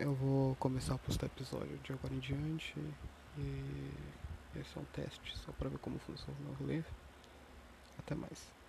eu vou começar a postar episódio de agora em diante. E esse é um teste só para ver como funciona o rolê. Até mais.